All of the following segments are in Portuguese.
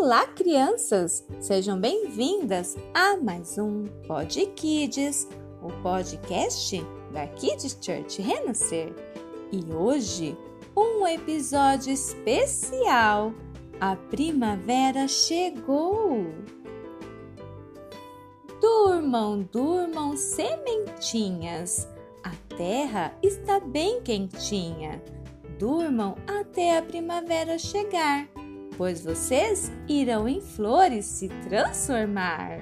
Olá, crianças! Sejam bem-vindas a mais um Pod Kids, o podcast da Kids Church Renascer. E hoje, um episódio especial. A primavera chegou! Durmam, durmam, sementinhas. A terra está bem quentinha. Durmam até a primavera chegar pois vocês irão em flores se transformar.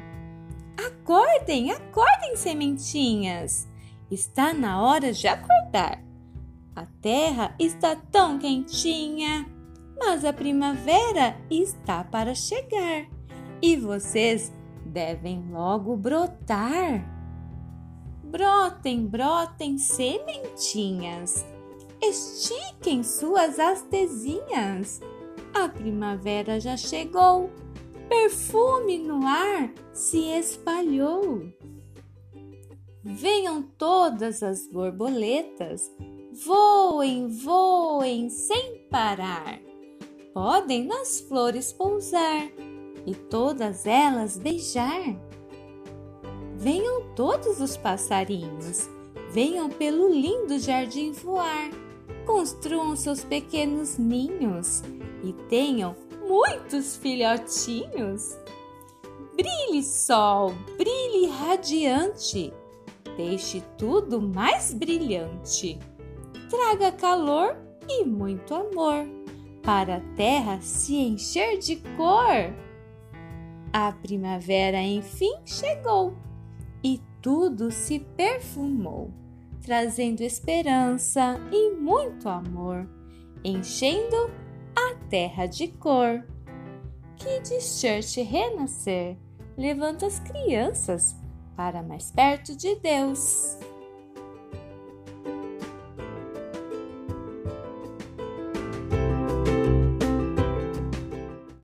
Acordem, acordem, sementinhas! Está na hora de acordar. A terra está tão quentinha, mas a primavera está para chegar e vocês devem logo brotar. Brotem, brotem, sementinhas. Estiquem suas hastezinhas a primavera já chegou, perfume no ar se espalhou. Venham todas as borboletas, voem, voem sem parar. Podem nas flores pousar e todas elas beijar. Venham todos os passarinhos, venham pelo lindo jardim voar. Construam seus pequenos ninhos e tenham muitos filhotinhos. Brilhe, sol, brilhe radiante, deixe tudo mais brilhante. Traga calor e muito amor para a terra se encher de cor. A primavera enfim chegou e tudo se perfumou, trazendo esperança e muito amor, enchendo terra de cor. Kids Church Renascer levanta as crianças para mais perto de Deus.